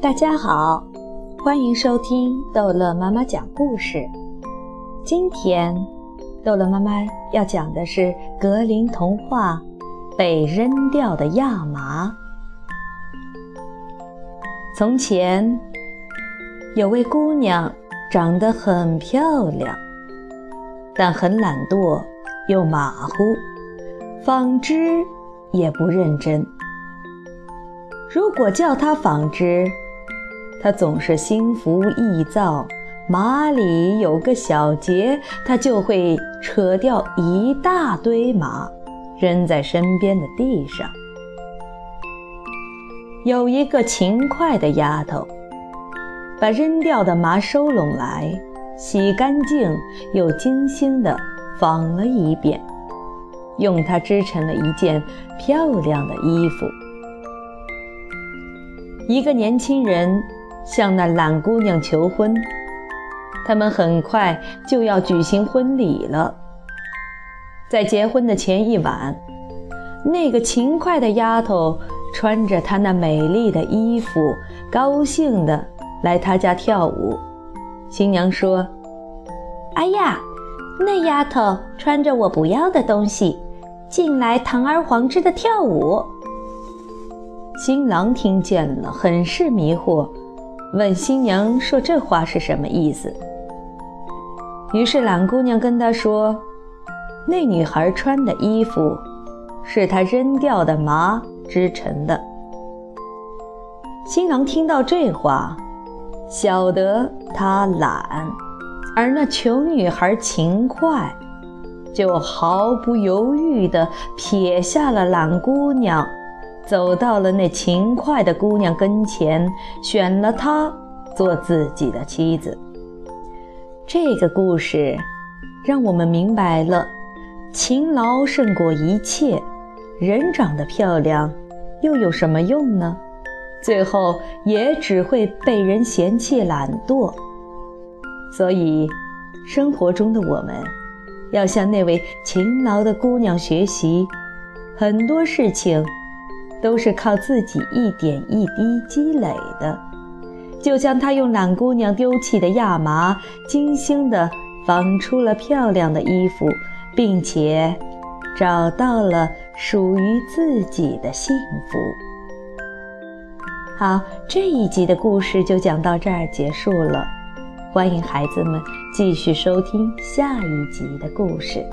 大家好，欢迎收听逗乐妈妈讲故事。今天，逗乐妈妈要讲的是格林童话《被扔掉的亚麻》。从前，有位姑娘长得很漂亮，但很懒惰又马虎，纺织也不认真。如果叫她纺织，他总是心浮意躁。麻里有个小结，他就会扯掉一大堆麻，扔在身边的地上。有一个勤快的丫头，把扔掉的麻收拢来，洗干净又精心地纺了一遍，用它织成了一件漂亮的衣服。一个年轻人向那懒姑娘求婚，他们很快就要举行婚礼了。在结婚的前一晚，那个勤快的丫头穿着她那美丽的衣服，高兴地来他家跳舞。新娘说：“哎呀，那丫头穿着我不要的东西，进来堂而皇之的跳舞。”新郎听见了，很是迷惑，问新娘说：“这话是什么意思？”于是懒姑娘跟他说：“那女孩穿的衣服，是她扔掉的麻织成的。”新郎听到这话，晓得她懒，而那穷女孩勤快，就毫不犹豫地撇下了懒姑娘。走到了那勤快的姑娘跟前，选了她做自己的妻子。这个故事让我们明白了，勤劳胜过一切。人长得漂亮，又有什么用呢？最后也只会被人嫌弃懒惰。所以，生活中的我们，要向那位勤劳的姑娘学习，很多事情。都是靠自己一点一滴积累的，就像她用懒姑娘丢弃的亚麻，精心地纺出了漂亮的衣服，并且找到了属于自己的幸福。好，这一集的故事就讲到这儿结束了，欢迎孩子们继续收听下一集的故事。